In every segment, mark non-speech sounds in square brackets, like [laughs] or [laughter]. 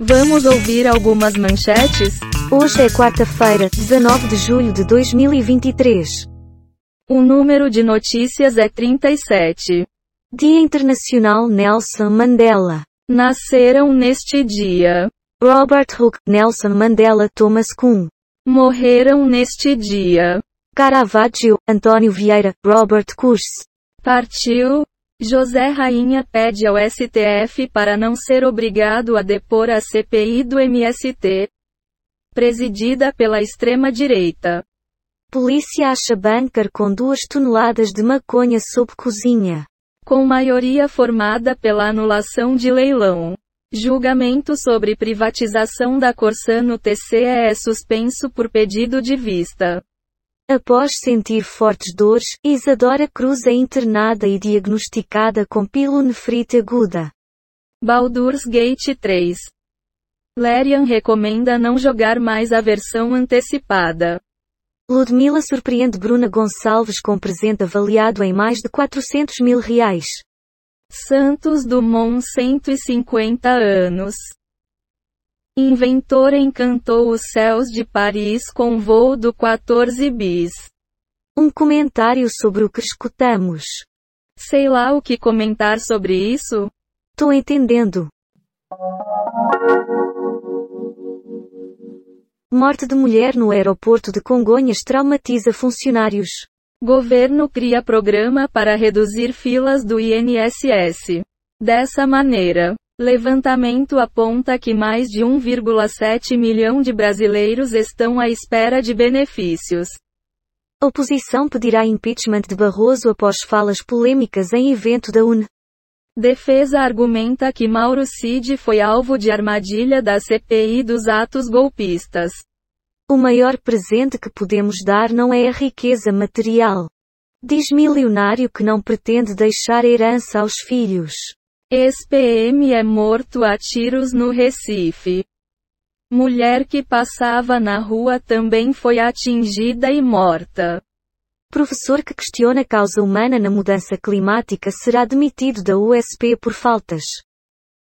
Vamos ouvir algumas manchetes? Hoje é quarta-feira, 19 de julho de 2023. O número de notícias é 37. Dia Internacional Nelson Mandela. Nasceram neste dia. Robert Hooke, Nelson Mandela Thomas Kuhn. Morreram neste dia. Caravaggio, Antônio Vieira, Robert Curse. Partiu. José Rainha pede ao STF para não ser obrigado a depor a CPI do MST. Presidida pela extrema-direita. Polícia acha bunker com duas toneladas de maconha sob cozinha. Com maioria formada pela anulação de leilão. Julgamento sobre privatização da Corsã no TCE é suspenso por pedido de vista. Após sentir fortes dores, Isadora Cruz é internada e diagnosticada com pilonefrite aguda. Baldur's Gate 3. Larian recomenda não jogar mais a versão antecipada. Ludmilla surpreende Bruna Gonçalves com presente avaliado em mais de 400 mil reais. Santos Dumont 150 anos. Inventor encantou os céus de Paris com voo do 14 bis. Um comentário sobre o que escutamos. Sei lá o que comentar sobre isso? Tô entendendo. Morte de mulher no aeroporto de Congonhas traumatiza funcionários. Governo cria programa para reduzir filas do INSS. Dessa maneira, levantamento aponta que mais de 1,7 milhão de brasileiros estão à espera de benefícios. Oposição pedirá impeachment de Barroso após falas polêmicas em evento da UN. Defesa argumenta que Mauro Cid foi alvo de armadilha da CPI dos atos golpistas. O maior presente que podemos dar não é a riqueza material. Diz milionário que não pretende deixar herança aos filhos. Ex-PM é morto a tiros no Recife. Mulher que passava na rua também foi atingida e morta. Professor que questiona a causa humana na mudança climática será demitido da USP por faltas.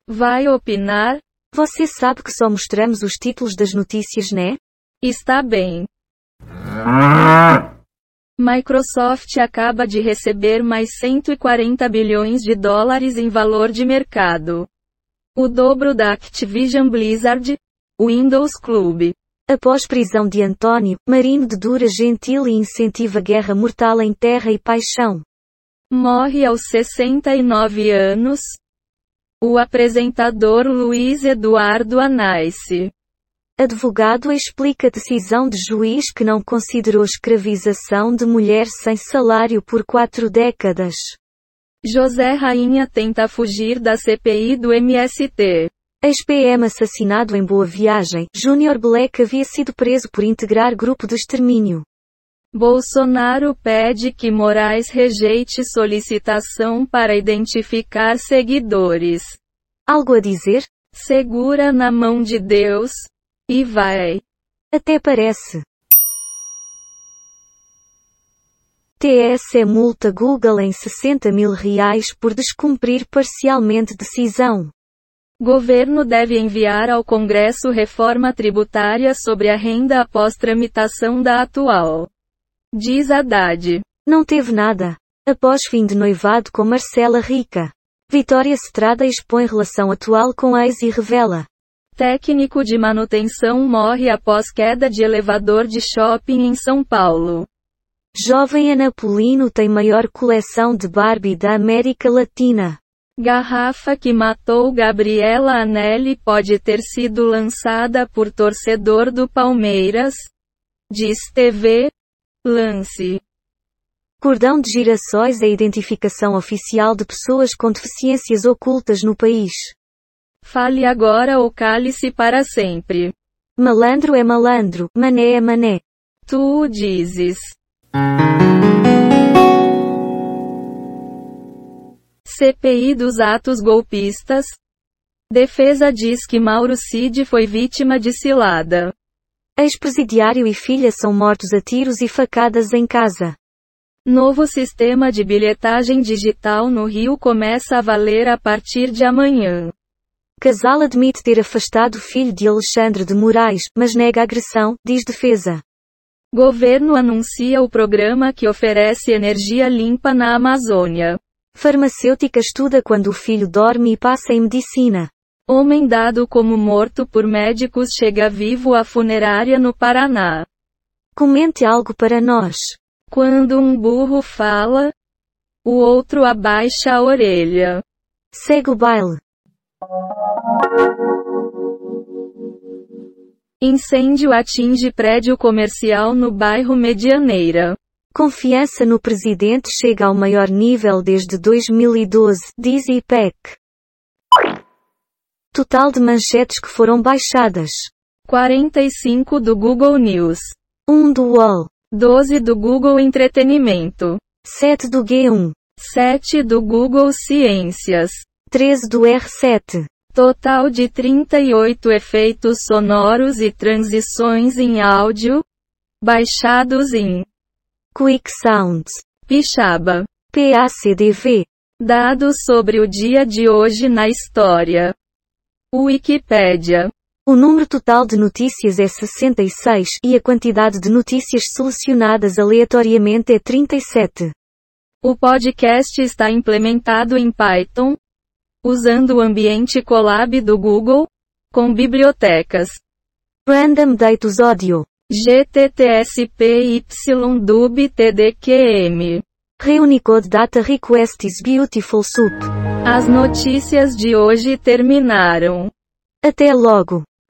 Vai opinar? Você sabe que só mostramos os títulos das notícias, né? Está bem. [laughs] Microsoft acaba de receber mais 140 bilhões de dólares em valor de mercado. O dobro da Activision Blizzard, Windows Club. Após prisão de António, Marino de Dura Gentil e incentiva guerra mortal em terra e paixão. Morre aos 69 anos. O apresentador Luiz Eduardo Anais. Advogado explica decisão de juiz que não considerou escravização de mulher sem salário por quatro décadas. José Rainha tenta fugir da CPI do MST. Ex-PM assassinado em Boa Viagem, Júnior Black havia sido preso por integrar grupo de extermínio. Bolsonaro pede que Moraes rejeite solicitação para identificar seguidores. Algo a dizer? Segura na mão de Deus. E vai. Até parece. TSE multa Google em 60 mil reais por descumprir parcialmente decisão. Governo deve enviar ao Congresso reforma tributária sobre a renda após tramitação da atual. Diz Haddad. Não teve nada. Após fim de noivado com Marcela Rica. Vitória Estrada expõe relação atual com ex e revela. Técnico de manutenção morre após queda de elevador de shopping em São Paulo. Jovem Anapolino tem maior coleção de Barbie da América Latina. Garrafa que matou Gabriela Anelli pode ter sido lançada por torcedor do Palmeiras. Diz TV. Lance. Cordão de girassóis é a identificação oficial de pessoas com deficiências ocultas no país. Fale agora ou cale-se para sempre. Malandro é malandro, mané é mané. Tu o dizes. CPI dos atos golpistas. Defesa diz que Mauro Cid foi vítima de cilada. Ex-presidiário e filha são mortos a tiros e facadas em casa. Novo sistema de bilhetagem digital no Rio começa a valer a partir de amanhã. Casal admite ter afastado filho de Alexandre de Moraes, mas nega agressão, diz defesa. Governo anuncia o programa que oferece energia limpa na Amazônia. Farmacêutica estuda quando o filho dorme e passa em medicina. Homem dado como morto por médicos chega vivo à funerária no Paraná. Comente algo para nós. Quando um burro fala, o outro abaixa a orelha. Segue o baile. Incêndio atinge prédio comercial no bairro Medianeira. Confiança no presidente chega ao maior nível desde 2012, diz IPEC. Total de manchetes que foram baixadas. 45 do Google News. 1 do UOL. 12 do Google Entretenimento. 7 do G1. 7 do Google Ciências. 13 do R7. Total de 38 efeitos sonoros e transições em áudio, baixados em Quick Sounds. Pixaba. PACDV. Dados sobre o dia de hoje na história. Wikipédia. O número total de notícias é 66 e a quantidade de notícias selecionadas aleatoriamente é 37. O podcast está implementado em Python, usando o ambiente Colab do Google, com bibliotecas Random Datus Audio. GTTSPYDUB TDQM. Reunicode Data Request is Beautiful Soup. As notícias de hoje terminaram. Até logo.